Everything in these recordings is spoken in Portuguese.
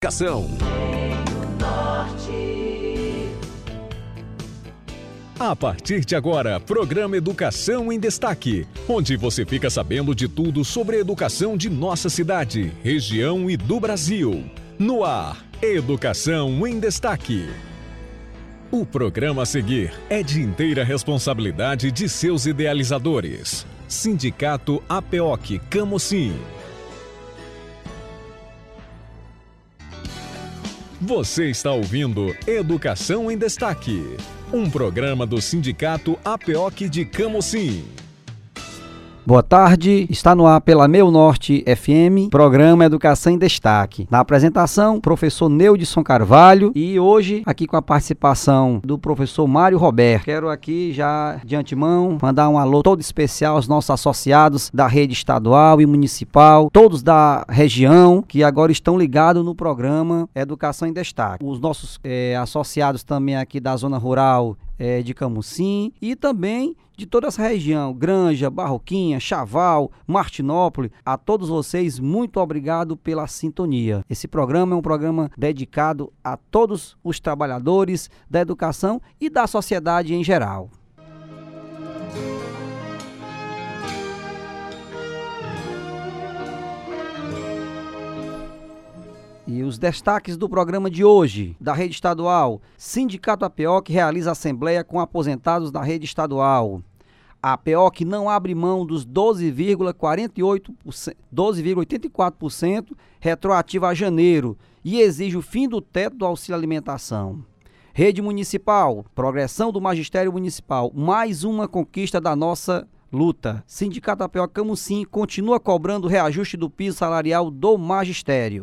Educação. A partir de agora, programa Educação em Destaque, onde você fica sabendo de tudo sobre a educação de nossa cidade, região e do Brasil. No ar, Educação em Destaque. O programa a seguir é de inteira responsabilidade de seus idealizadores. Sindicato APOC Camocim. Você está ouvindo Educação em Destaque, um programa do Sindicato APOC de Camocim. Boa tarde, está no ar pela Meu Norte FM, programa Educação em Destaque. Na apresentação, professor Neudson Carvalho e hoje aqui com a participação do professor Mário Roberto. Quero aqui já de antemão mandar um alô todo especial aos nossos associados da rede estadual e municipal, todos da região que agora estão ligados no programa Educação em Destaque. Os nossos é, associados também aqui da zona rural é, de Camusim e também de toda essa região, Granja, Barroquinha, Chaval, Martinópolis, a todos vocês, muito obrigado pela sintonia. Esse programa é um programa dedicado a todos os trabalhadores da educação e da sociedade em geral. E os destaques do programa de hoje, da rede estadual. Sindicato APOC realiza assembleia com aposentados da rede estadual. A APOC não abre mão dos 12,48%, 12,84% retroativa a janeiro e exige o fim do teto do auxílio alimentação. Rede Municipal, progressão do Magistério Municipal, mais uma conquista da nossa luta. Sindicato APOC Camusim continua cobrando reajuste do piso salarial do Magistério.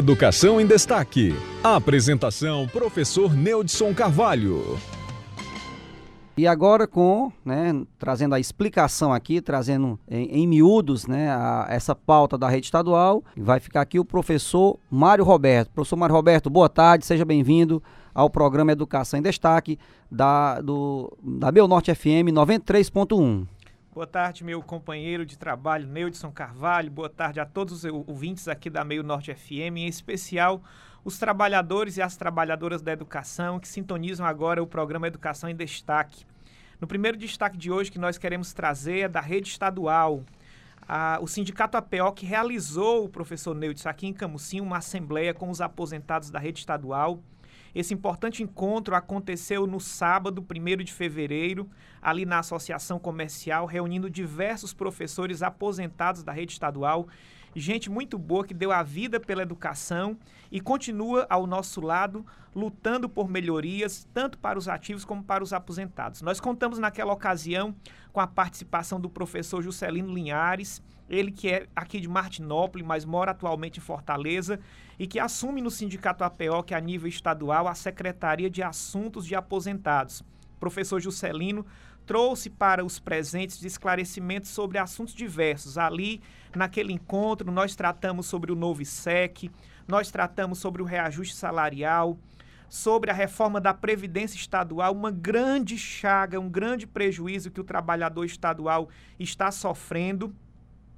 Educação em Destaque. Apresentação: Professor Neudson Carvalho. E agora com, né, trazendo a explicação aqui, trazendo em, em miúdos, né, a, essa pauta da rede estadual, vai ficar aqui o professor Mário Roberto. Professor Mário Roberto, boa tarde, seja bem-vindo ao programa Educação em Destaque da, do, da Meu Norte FM 93.1. Boa tarde, meu companheiro de trabalho, Neudson Carvalho. Boa tarde a todos os ouvintes aqui da Meio Norte FM, em especial os trabalhadores e as trabalhadoras da educação que sintonizam agora o programa Educação em Destaque. No primeiro destaque de hoje que nós queremos trazer é da rede estadual. O Sindicato APO que realizou, o professor Neudson, aqui em Camusim, uma assembleia com os aposentados da rede estadual esse importante encontro aconteceu no sábado, 1 de fevereiro, ali na Associação Comercial, reunindo diversos professores aposentados da rede estadual gente muito boa que deu a vida pela educação e continua ao nosso lado lutando por melhorias tanto para os ativos como para os aposentados. Nós contamos naquela ocasião com a participação do professor Juscelino Linhares, ele que é aqui de Martinópolis, mas mora atualmente em Fortaleza e que assume no Sindicato APO, que é a nível estadual, a Secretaria de Assuntos de Aposentados. Professor Juscelino trouxe para os presentes de esclarecimentos sobre assuntos diversos. Ali, naquele encontro, nós tratamos sobre o novo ISEC, nós tratamos sobre o reajuste salarial, sobre a reforma da Previdência Estadual, uma grande chaga, um grande prejuízo que o trabalhador estadual está sofrendo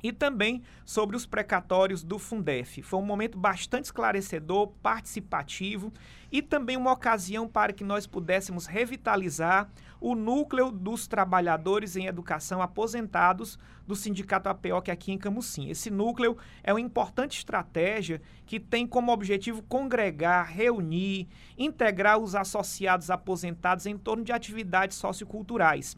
e também sobre os precatórios do Fundef. Foi um momento bastante esclarecedor, participativo e também uma ocasião para que nós pudéssemos revitalizar o núcleo dos trabalhadores em educação aposentados do Sindicato APO, que é aqui em Camusim. Esse núcleo é uma importante estratégia que tem como objetivo congregar, reunir, integrar os associados aposentados em torno de atividades socioculturais.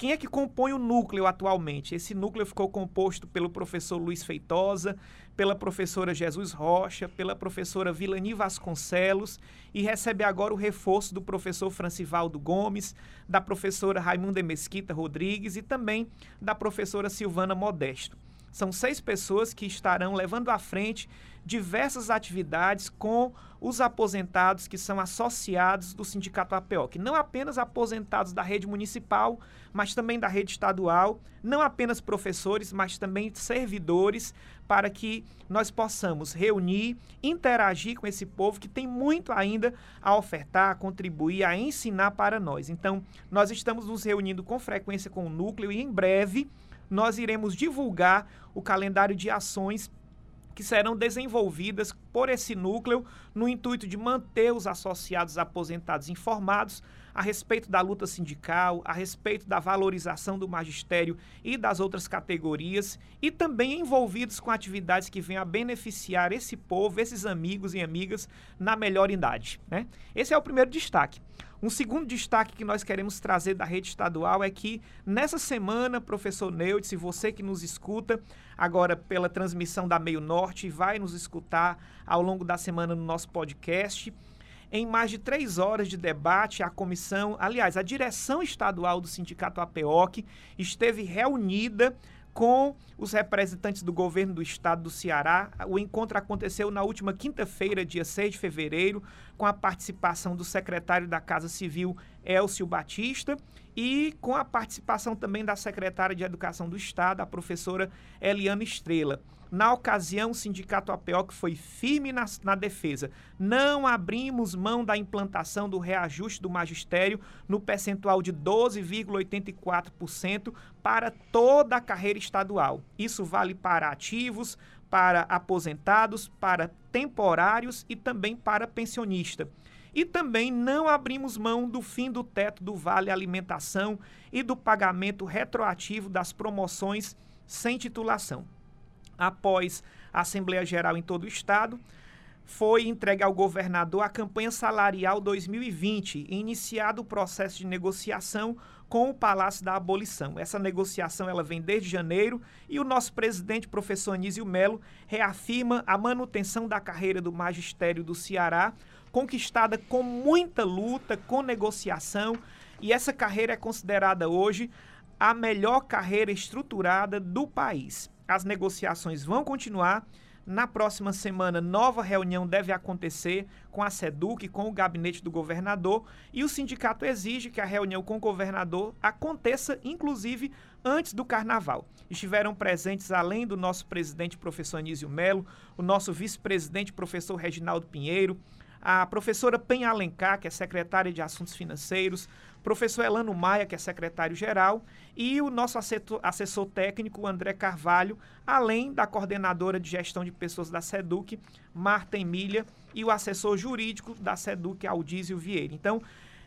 Quem é que compõe o núcleo atualmente? Esse núcleo ficou composto pelo professor Luiz Feitosa, pela professora Jesus Rocha, pela professora Vilani Vasconcelos e recebe agora o reforço do professor Francivaldo Gomes, da professora Raimunda Mesquita Rodrigues e também da professora Silvana Modesto. São seis pessoas que estarão levando à frente diversas atividades com os aposentados que são associados do Sindicato APOC. Não apenas aposentados da rede municipal, mas também da rede estadual, não apenas professores, mas também servidores, para que nós possamos reunir, interagir com esse povo que tem muito ainda a ofertar, a contribuir, a ensinar para nós. Então, nós estamos nos reunindo com frequência com o núcleo e em breve nós iremos divulgar o calendário de ações que serão desenvolvidas por esse núcleo no intuito de manter os associados aposentados informados a respeito da luta sindical, a respeito da valorização do magistério e das outras categorias e também envolvidos com atividades que venham a beneficiar esse povo, esses amigos e amigas na melhor idade. Né? Esse é o primeiro destaque. Um segundo destaque que nós queremos trazer da rede estadual é que nessa semana, professor Neut, se você que nos escuta agora pela transmissão da Meio Norte vai nos escutar ao longo da semana no nosso podcast, em mais de três horas de debate, a comissão, aliás, a direção estadual do Sindicato APOC esteve reunida com os representantes do governo do estado do Ceará. O encontro aconteceu na última quinta-feira, dia 6 de fevereiro, com a participação do secretário da Casa Civil, Elcio Batista, e com a participação também da secretária de Educação do Estado, a professora Eliana Estrela. Na ocasião, o Sindicato APOC foi firme na, na, defesa. Não abrimos mão da implantação do reajuste do magistério no percentual de 12,84% para toda a carreira estadual. Isso vale para ativos, para aposentados, para temporários e também para pensionista. E também não abrimos mão do fim do teto do Vale Alimentação e do pagamento retroativo das promoções sem titulação após a Assembleia Geral em todo o Estado, foi entregue ao governador a campanha salarial 2020 e iniciado o processo de negociação com o Palácio da Abolição. Essa negociação ela vem desde janeiro e o nosso presidente, professor Anísio Melo, reafirma a manutenção da carreira do magistério do Ceará, conquistada com muita luta, com negociação, e essa carreira é considerada hoje a melhor carreira estruturada do país. As negociações vão continuar. Na próxima semana, nova reunião deve acontecer com a SEDUC, com o gabinete do governador, e o sindicato exige que a reunião com o governador aconteça, inclusive, antes do carnaval. Estiveram presentes, além do nosso presidente, professor Anísio Melo, o nosso vice-presidente, professor Reginaldo Pinheiro, a professora Penha Alencar, que é secretária de Assuntos Financeiros, professor Elano Maia, que é secretário-geral, e o nosso assessor, técnico, André Carvalho, além da coordenadora de gestão de pessoas da SEDUC, Marta Emília, e o assessor jurídico da SEDUC, Aldísio Vieira. Então,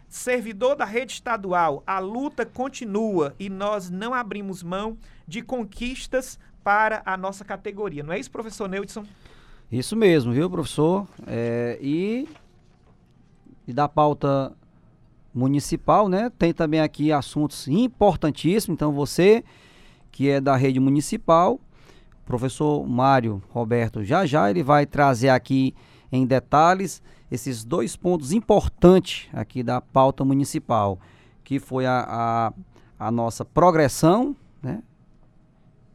servidor da rede estadual, a luta continua e nós não abrimos mão de conquistas para a nossa categoria. Não é isso, professor Neudson? Isso mesmo, viu, professor? É, e, e da pauta municipal, né? Tem também aqui assuntos importantíssimos. Então, você que é da rede municipal, professor Mário Roberto, já já ele vai trazer aqui em detalhes esses dois pontos importantes aqui da pauta municipal, que foi a, a, a nossa progressão, né?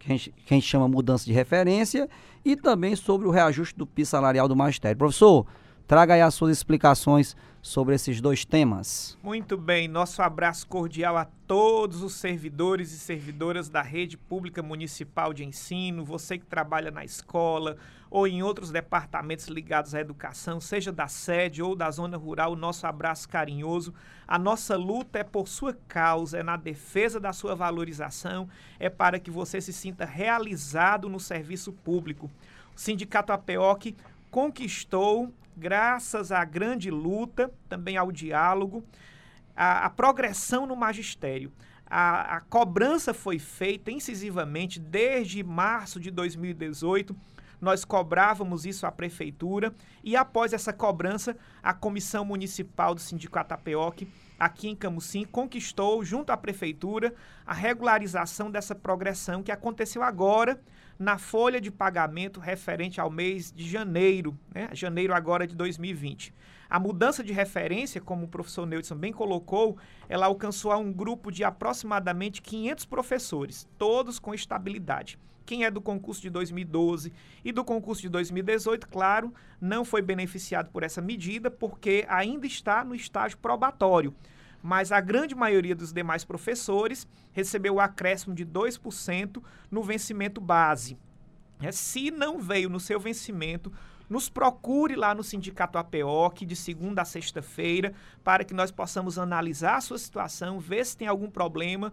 Que a, gente, que a gente chama mudança de referência, e também sobre o reajuste do piso salarial do magistério. Professor, traga aí as suas explicações sobre esses dois temas. Muito bem, nosso abraço cordial a todos os servidores e servidoras da rede pública municipal de ensino, você que trabalha na escola ou em outros departamentos ligados à educação, seja da sede ou da zona rural, nosso abraço carinhoso. A nossa luta é por sua causa, é na defesa da sua valorização, é para que você se sinta realizado no serviço público. O Sindicato APEOC conquistou graças à grande luta, também ao diálogo, a, progressão no magistério. A, a, cobrança foi feita incisivamente desde março de 2018. Nós cobrávamos isso à prefeitura e após essa cobrança, a comissão municipal do Sindicato APEOC aqui em Camusim conquistou junto à prefeitura a regularização dessa progressão que aconteceu agora na folha de pagamento referente ao mês de janeiro, né? janeiro agora de 2020. A mudança de referência, como o professor Neudson bem colocou, ela alcançou a um grupo de aproximadamente 500 professores, todos com estabilidade. Quem é do concurso de 2012 e do concurso de 2018, claro, não foi beneficiado por essa medida porque ainda está no estágio probatório. Mas a grande maioria dos demais professores recebeu o acréscimo de 2% no vencimento base. É, se não veio no seu vencimento, nos procure lá no Sindicato APOC de segunda a sexta-feira para que nós possamos analisar a sua situação, ver se tem algum problema,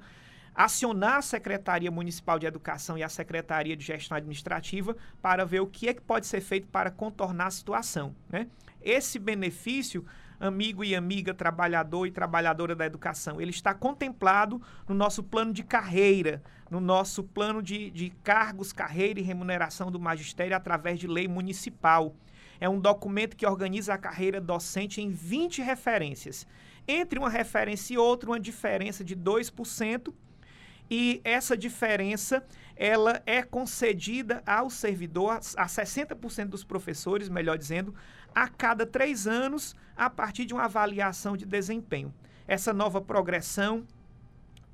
acionar a Secretaria Municipal de Educação e a Secretaria de Gestão Administrativa para ver o que é que pode ser feito para contornar a situação. Né? Esse benefício amigo e amiga, trabalhador e trabalhadora da educação. Ele está contemplado no nosso plano de carreira, no nosso plano de, de cargos, carreira e remuneração do magistério através de lei municipal. É um documento que organiza a carreira docente em 20 referências. Entre uma referência e outra, uma diferença de 2%, e essa diferença ela é concedida ao servidor, a 60% dos professores, melhor dizendo, a cada três anos, a partir de uma avaliação de desempenho. Essa nova progressão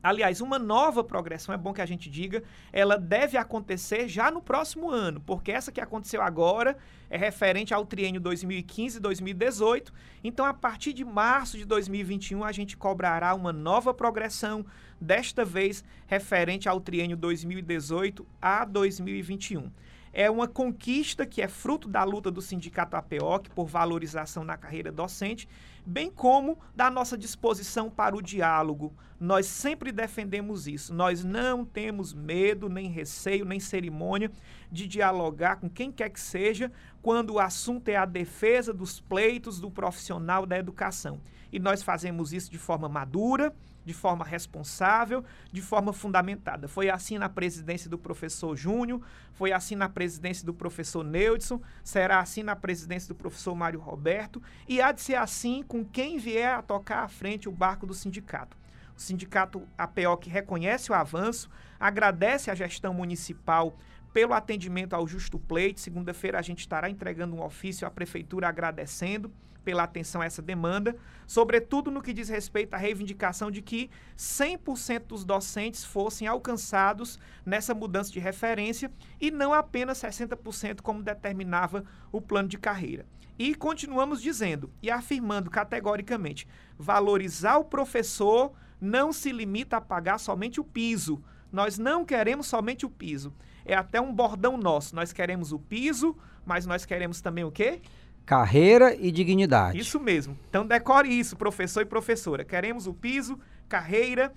Aliás, uma nova progressão, é bom que a gente diga, ela deve acontecer já no próximo ano, porque essa que aconteceu agora é referente ao triênio 2015-2018. Então, a partir de março de 2021, a gente cobrará uma nova progressão, desta vez referente ao triênio 2018 a 2021 é uma conquista que é fruto da luta do Sindicato APOC por valorização na carreira docente, bem como da nossa disposição para o diálogo. Nós sempre defendemos isso. Nós não temos medo, nem receio, nem cerimônia de dialogar com quem quer que seja quando o assunto é a defesa dos pleitos do profissional da educação. E nós fazemos isso de forma madura, de forma responsável, de forma fundamentada. Foi assim na presidência do professor Júnior, foi assim na presidência do professor Neudson, será assim na presidência do professor Mário Roberto e há de ser assim com quem vier a tocar à frente o barco do sindicato. O sindicato APOC reconhece o avanço, agradece a gestão municipal pelo atendimento ao justo pleito. Segunda-feira a gente estará entregando um ofício à prefeitura agradecendo pela atenção a essa demanda, sobretudo no que diz respeito à reivindicação de que 100% dos docentes fossem alcançados nessa mudança de referência e não apenas 60% como determinava o plano de carreira. E continuamos dizendo e afirmando categoricamente: valorizar o professor não se limita a pagar somente o piso. Nós não queremos somente o piso é até um bordão nosso. Nós queremos o piso, mas nós queremos também o quê? Carreira e dignidade. Isso mesmo. Então decore isso, professor e professora. Queremos o piso, carreira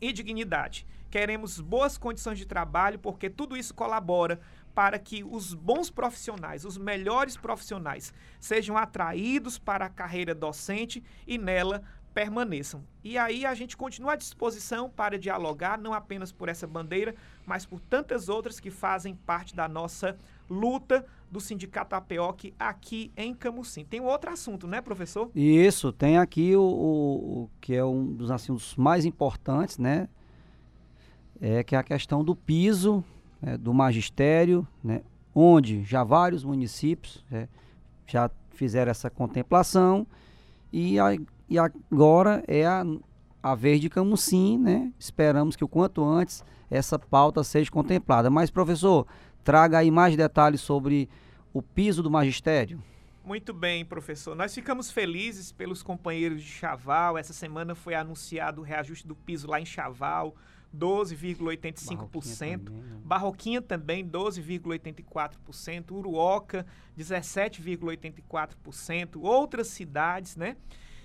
e dignidade. Queremos boas condições de trabalho, porque tudo isso colabora para que os bons profissionais, os melhores profissionais, sejam atraídos para a carreira docente e nela permaneçam. E aí a gente continua à disposição para dialogar, não apenas por essa bandeira, mas por tantas outras que fazem parte da nossa luta do Sindicato APOC aqui em Camusim. Tem um outro assunto, né, professor? Isso, tem aqui o, o, o que é um dos assuntos mais importantes, né? É que é a questão do piso né, do magistério, né? Onde já vários municípios né, já fizeram essa contemplação e a e agora é a, a vez de Camusim, né? Esperamos que o quanto antes essa pauta seja contemplada. Mas, professor, traga aí mais detalhes sobre o piso do magistério. Muito bem, professor. Nós ficamos felizes pelos companheiros de Chaval. Essa semana foi anunciado o reajuste do piso lá em Chaval, 12,85%. Barroquinha também, 12,84%. Uruoca, 17,84%. Outras cidades, né?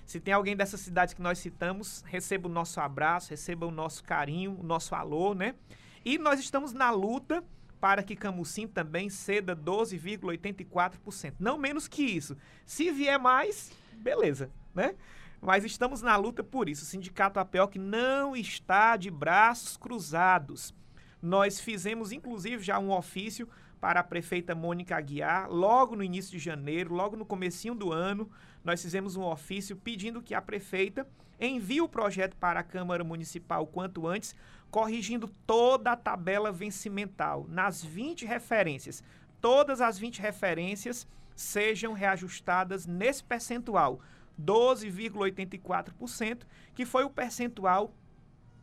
Se tem alguém dessas cidades que nós citamos, receba o nosso abraço, receba o nosso carinho, o nosso alô, né? E nós estamos na luta para que Camusim também ceda 12,84%. Não menos que isso. Se vier mais, beleza, né? Mas estamos na luta por isso. O Sindicato APOC não está de braços cruzados. Nós fizemos, inclusive, já um ofício para a prefeita Mônica Aguiar, logo no início de janeiro, logo no comecinho do ano, nós fizemos um ofício pedindo que a prefeita envie o projeto para a Câmara Municipal quanto antes, corrigindo toda a tabela vencimental nas 20 referências. Todas as 20 referências sejam reajustadas nesse percentual, 12,84%, que foi o percentual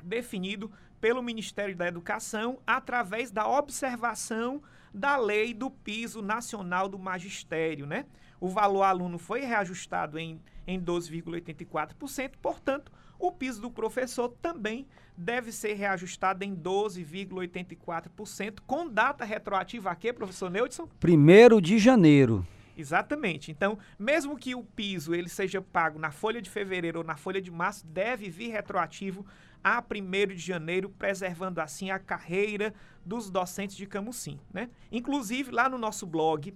definido pelo Ministério da Educação através da observação da lei do piso nacional do magistério, né? O valor aluno foi reajustado em, em 12,84%, portanto, o piso do professor também deve ser reajustado em 12,84%, com data retroativa a quê, professor Neudson? Primeiro de janeiro. Exatamente. Então, mesmo que o piso ele seja pago na folha de fevereiro ou na folha de março, deve vir retroativo a 1 de janeiro, preservando assim a carreira dos docentes de Camusim. Né? Inclusive, lá no nosso blog,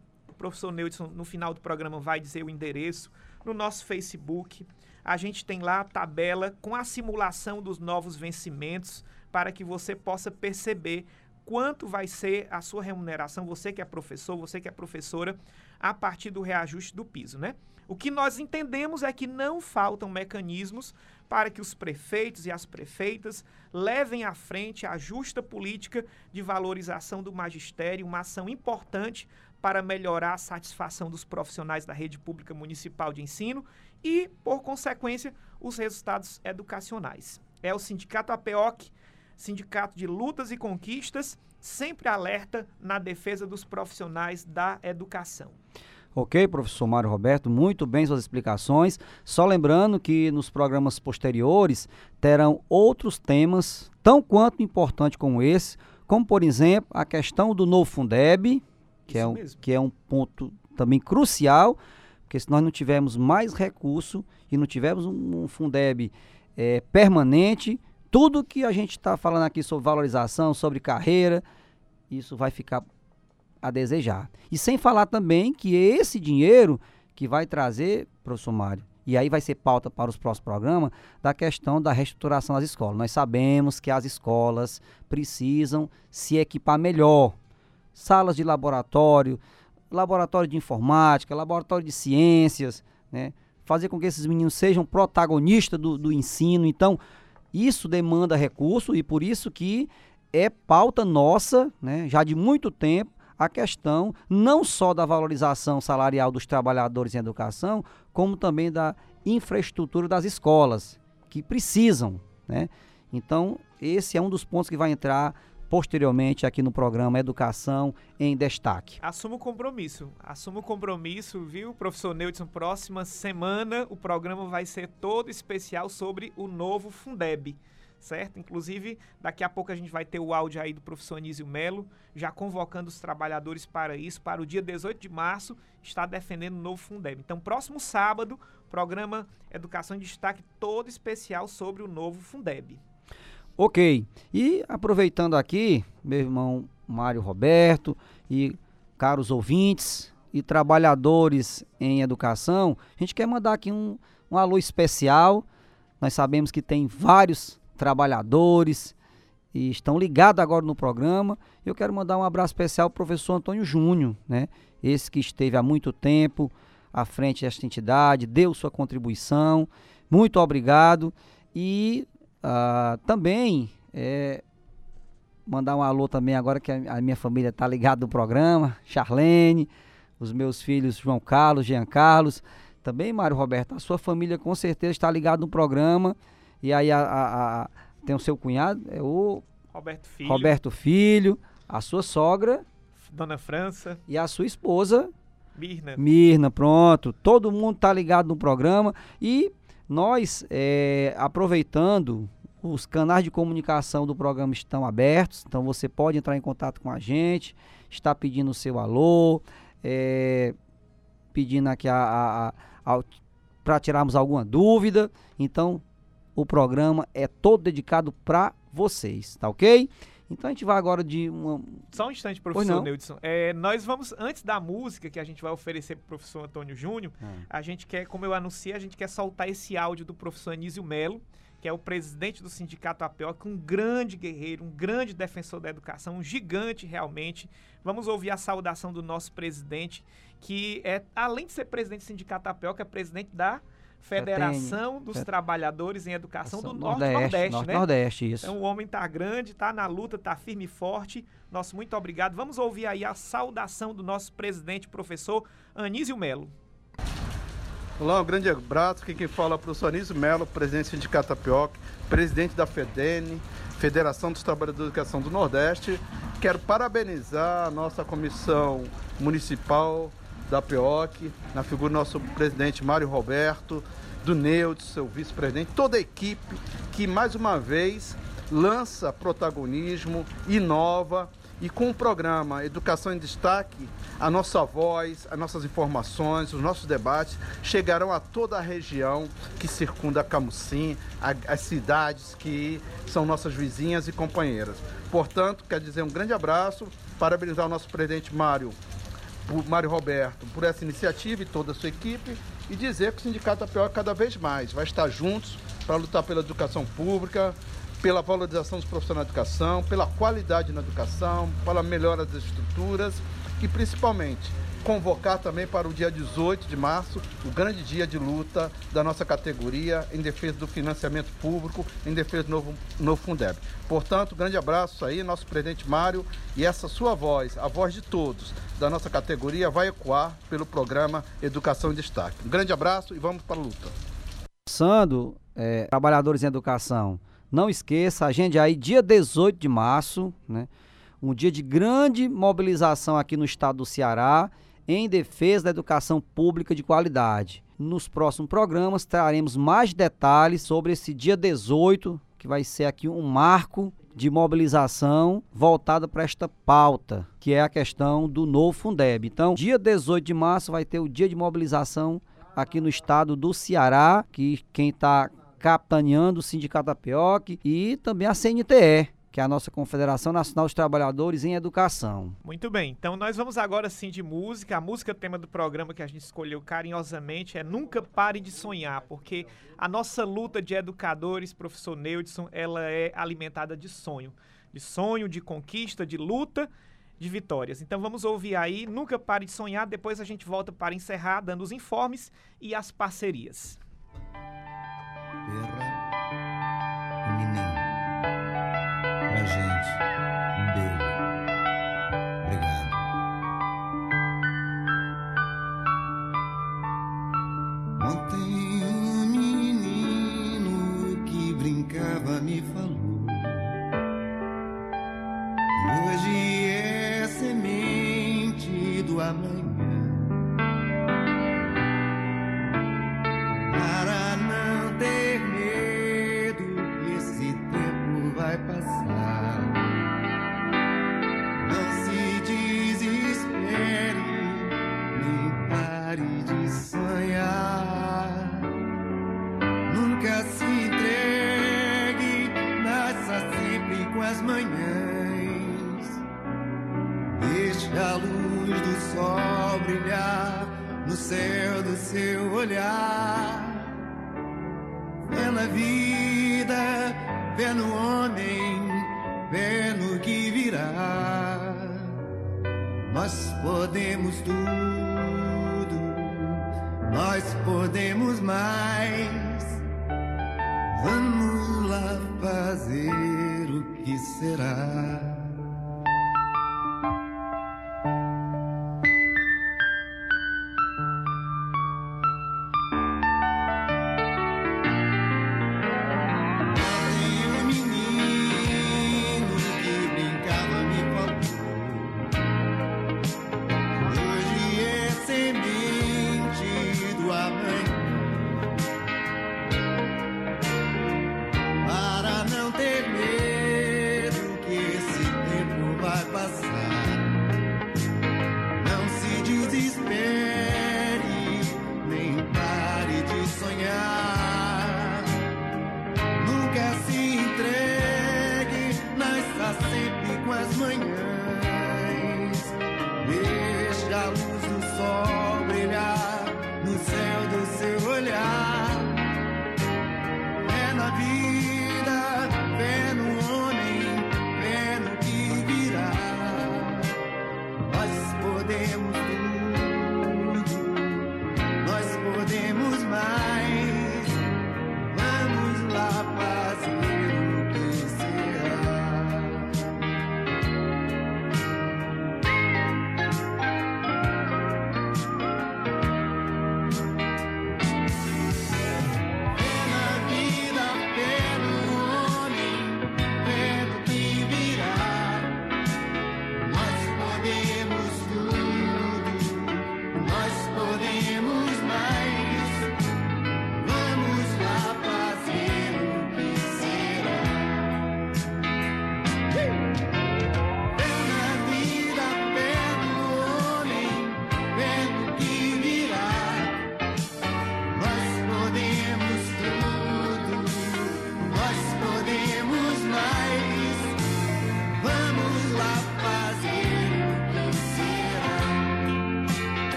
professor Neudson, no final do programa, vai dizer o endereço, no nosso Facebook, a gente tem lá a tabela com a simulação dos novos vencimentos para que você possa perceber quanto vai ser a sua remuneração, você que é professor, você que é professora, a partir do reajuste do piso, né? O que nós entendemos é que não faltam mecanismos para que os prefeitos e as prefeitas levem à frente a justa política de valorização do magistério, uma ação importante para melhorar a satisfação dos profissionais da rede pública municipal de ensino e, por consequência, os resultados educacionais. É o Sindicato APEOC, Sindicato de Lutas e Conquistas, sempre alerta na defesa dos profissionais da educação. Ok, professor Mário Roberto, muito bem suas explicações. Só lembrando que nos programas posteriores terão outros temas tão quanto importantes como esse, como por exemplo a questão do novo Fundeb, que, é um, que é um ponto também crucial porque se nós não tivermos mais recurso e não tivermos um, um Fundeb é, permanente, tudo que a gente está falando aqui sobre valorização, sobre carreira, isso vai ficar a desejar. E sem falar também que esse dinheiro que vai trazer, professor Mário, e aí vai ser pauta para os próximos programas, da questão da reestruturação das escolas. Nós sabemos que as escolas precisam se equipar melhor. Salas de laboratório, laboratório de informática, laboratório de ciências, né? fazer com que esses meninos sejam protagonistas do, do ensino. Então, isso demanda recurso e por isso que é pauta nossa, né, já de muito tempo, a questão não só da valorização salarial dos trabalhadores em educação, como também da infraestrutura das escolas, que precisam. Né? Então, esse é um dos pontos que vai entrar posteriormente aqui no programa Educação em Destaque. Assumo o compromisso, assumo o compromisso, viu, professor Neudson? Próxima semana o programa vai ser todo especial sobre o novo Fundeb certo? Inclusive, daqui a pouco a gente vai ter o áudio aí do professor Anísio Melo, já convocando os trabalhadores para isso, para o dia 18 de março, está defendendo o novo Fundeb. Então, próximo sábado, programa Educação em Destaque todo especial sobre o novo Fundeb. Ok. E aproveitando aqui, meu irmão Mário Roberto e caros ouvintes e trabalhadores em educação, a gente quer mandar aqui um, um alô especial. Nós sabemos que tem vários trabalhadores e estão ligados agora no programa. Eu quero mandar um abraço especial ao professor Antônio Júnior, né? Esse que esteve há muito tempo à frente desta entidade, deu sua contribuição. Muito obrigado. E Uh, também é, mandar um alô também agora que a, a minha família está ligada no programa, Charlene, os meus filhos João Carlos, Jean Carlos, também Mário Roberto, a sua família com certeza está ligada no programa e aí a, a, a, tem o seu cunhado, é o Roberto Filho. Roberto Filho, a sua sogra, Dona França e a sua esposa Mirna. Mirna, pronto. Todo mundo está ligado no programa e nós, é, aproveitando, os canais de comunicação do programa estão abertos, então você pode entrar em contato com a gente, está pedindo o seu alô, é, pedindo aqui a, a, a, para tirarmos alguma dúvida. Então, o programa é todo dedicado para vocês, tá ok? Então a gente vai agora de uma. Só um instante, professor Neudson. É, nós vamos, antes da música que a gente vai oferecer para o professor Antônio Júnior, hum. a gente quer, como eu anunciei, a gente quer soltar esse áudio do professor Anísio Melo, que é o presidente do Sindicato APO, um grande guerreiro, um grande defensor da educação, um gigante realmente. Vamos ouvir a saudação do nosso presidente, que é, além de ser presidente do Sindicato APO, é presidente da Federação dos Fet... Trabalhadores em Educação do Norte-Nordeste, Norte, né? Nordeste, isso. Então o homem tá grande, tá na luta, tá firme e forte. Nosso muito obrigado. Vamos ouvir aí a saudação do nosso presidente, professor Anísio Melo. Olá, um grande abraço. Quem, quem fala é o professor Anísio Melo, presidente do Sindicato Tapioca, presidente da FEDENE, Federação dos Trabalhadores da Educação do Nordeste. Quero parabenizar a nossa comissão municipal da PEOC, na figura do nosso presidente Mário Roberto, do Neudes, seu vice-presidente, toda a equipe que mais uma vez lança protagonismo, inova e com o programa Educação em Destaque, a nossa voz, as nossas informações, os nossos debates chegarão a toda a região que circunda Camusim, as cidades que são nossas vizinhas e companheiras. Portanto, quero dizer um grande abraço, parabenizar o nosso presidente Mário, Mário Roberto por essa iniciativa e toda a sua equipe e dizer que o Sindicato Apioca cada vez mais. Vai estar juntos para lutar pela educação pública, pela valorização dos profissionais de educação, pela qualidade na educação, pela melhora das estruturas e principalmente convocar também para o dia 18 de março o grande dia de luta da nossa categoria em defesa do financiamento público, em defesa do novo, novo Fundeb. Portanto, grande abraço aí, nosso presidente Mário, e essa sua voz, a voz de todos da nossa categoria, vai ecoar pelo programa Educação em Destaque. Um grande abraço e vamos para a luta. Sando, é, trabalhadores em educação, não esqueça, agende aí dia 18 de março, né? Um dia de grande mobilização aqui no estado do Ceará em defesa da educação pública de qualidade. Nos próximos programas traremos mais detalhes sobre esse dia 18, que vai ser aqui um marco de mobilização voltada para esta pauta, que é a questão do novo Fundeb. Então, dia 18 de março vai ter o dia de mobilização aqui no estado do Ceará, que quem está capitaneando o Sindicato da PEOC e também a CNTE, que é a nossa Confederação Nacional dos Trabalhadores em Educação. Muito bem, então nós vamos agora sim de música. A música tema do programa que a gente escolheu carinhosamente é Nunca Pare de Sonhar, porque a nossa luta de educadores, professor Neudson, ela é alimentada de sonho. De sonho, de conquista, de luta, de vitórias. Então vamos ouvir aí Nunca Pare de Sonhar, depois a gente volta para encerrar dando os informes e as parcerias.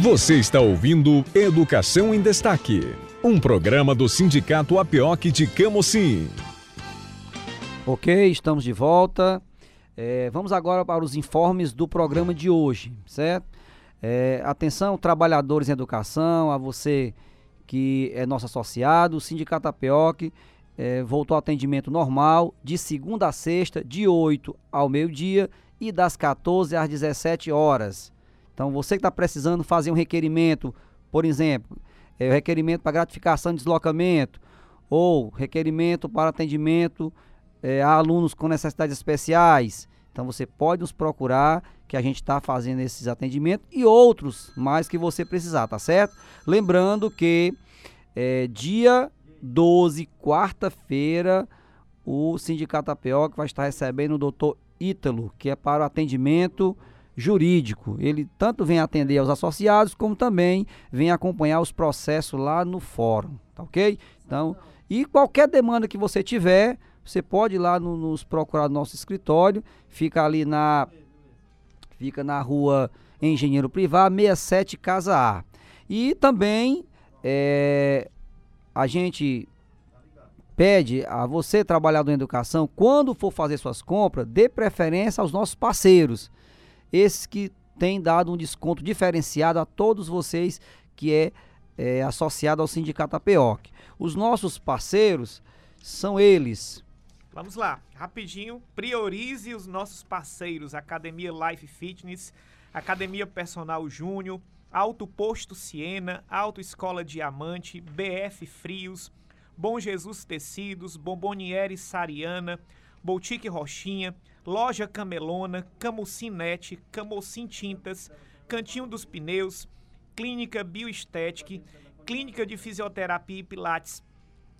Você está ouvindo Educação em Destaque, um programa do Sindicato APOC de Camocim. Ok, estamos de volta. É, vamos agora para os informes do programa de hoje, certo? É, atenção, trabalhadores em educação, a você que é nosso associado, o Sindicato APOC é, voltou ao atendimento normal de segunda a sexta, de 8 ao meio-dia e das 14 às 17 horas. Então, você que está precisando fazer um requerimento, por exemplo, é, requerimento para gratificação de deslocamento ou requerimento para atendimento é, a alunos com necessidades especiais. Então, você pode nos procurar que a gente está fazendo esses atendimentos e outros mais que você precisar, tá certo? Lembrando que é, dia 12, quarta-feira, o Sindicato APO vai estar recebendo o doutor Ítalo, que é para o atendimento jurídico. Ele tanto vem atender aos associados, como também vem acompanhar os processos lá no fórum, tá ok? Então, e qualquer demanda que você tiver, você pode ir lá no, nos procurar no nosso escritório, fica ali na fica na rua Engenheiro Privado, 67 Casa A. E também é, a gente pede a você, trabalhador em educação, quando for fazer suas compras, dê preferência aos nossos parceiros esses que têm dado um desconto diferenciado a todos vocês que é, é associado ao Sindicato APOC. Os nossos parceiros são eles. Vamos lá, rapidinho, priorize os nossos parceiros, Academia Life Fitness, Academia Personal Júnior, Alto Posto Siena, Auto Escola Diamante, BF Frios, Bom Jesus Tecidos, Bomboniere Sariana, Boutique Rochinha, Loja Camelona, Camucinete, Camocin Tintas, Cantinho dos Pneus, Clínica Bioestética, Clínica de Fisioterapia e Pilates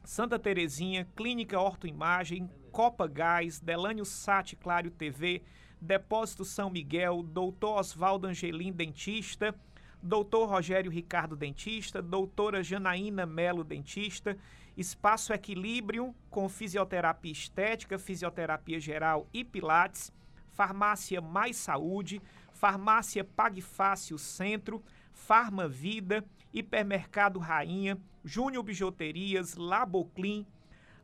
Santa Terezinha, Clínica Ortoimagem, Copa Gás, Delânio Sat Clário TV, Depósito São Miguel, Doutor Oswaldo Angelim Dentista, Doutor Rogério Ricardo Dentista, Doutora Janaína Melo Dentista, Espaço Equilíbrio com fisioterapia estética, fisioterapia geral e pilates, Farmácia Mais Saúde, Farmácia Pague Fácil Centro, Farma Vida, Hipermercado Rainha, Júnior Bijuterias, Laboclin,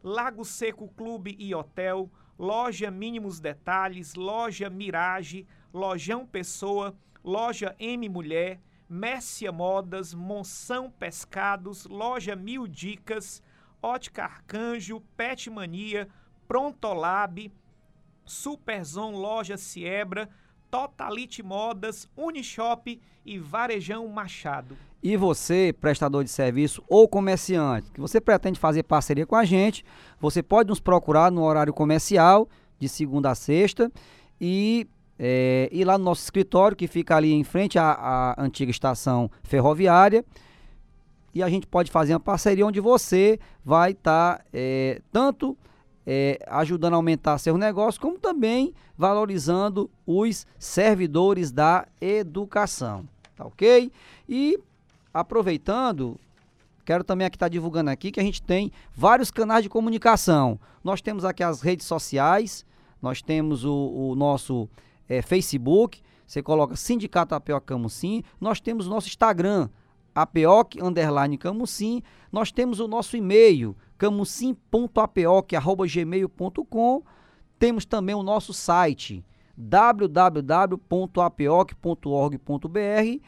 Lago Seco Clube e Hotel, Loja Mínimos Detalhes, Loja Mirage, Lojão Pessoa, Loja M Mulher, Mércia Modas, Monção Pescados, Loja Mil Dicas, Ótica Arcanjo, Pet Mania, Prontolab, Superzon Loja Siebra, Totalite Modas, Unishop e Varejão Machado. E você, prestador de serviço ou comerciante, que você pretende fazer parceria com a gente, você pode nos procurar no horário comercial, de segunda a sexta, e é, ir lá no nosso escritório, que fica ali em frente à, à antiga estação ferroviária e a gente pode fazer uma parceria onde você vai estar tá, é, tanto é, ajudando a aumentar seu negócio, como também valorizando os servidores da educação, tá ok? E aproveitando, quero também aqui estar tá divulgando aqui que a gente tem vários canais de comunicação. Nós temos aqui as redes sociais, nós temos o, o nosso é, Facebook, você coloca Sindicato Apio Camusim, nós temos o nosso Instagram, apeoc, underline camusim. Nós temos o nosso e-mail, camusim.apeoc.gmail.com. Temos também o nosso site, www.apeoc.org.br.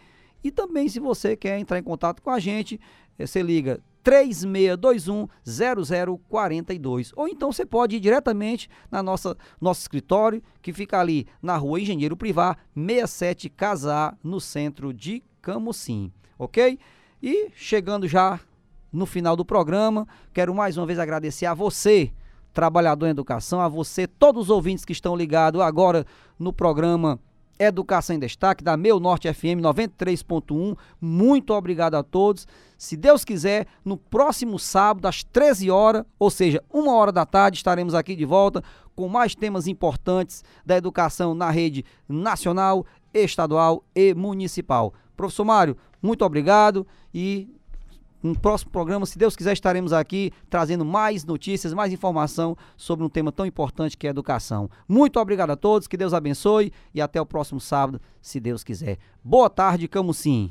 E também, se você quer entrar em contato com a gente, eh, você liga 3621-0042. Ou então você pode ir diretamente na nossa nosso escritório, que fica ali na rua Engenheiro Privar, 67 Casar, no centro de Camusim ok? E chegando já no final do programa, quero mais uma vez agradecer a você, trabalhador em educação, a você, todos os ouvintes que estão ligados agora no programa Educação em Destaque, da Meu Norte FM 93.1. Muito obrigado a todos. Se Deus quiser, no próximo sábado, às 13 horas, ou seja, uma hora da tarde, estaremos aqui de volta com mais temas importantes da educação na rede nacional, estadual e municipal. Professor Mário, muito obrigado e no próximo programa, se Deus quiser, estaremos aqui trazendo mais notícias, mais informação sobre um tema tão importante que é educação. Muito obrigado a todos, que Deus abençoe e até o próximo sábado, se Deus quiser. Boa tarde, Camusim.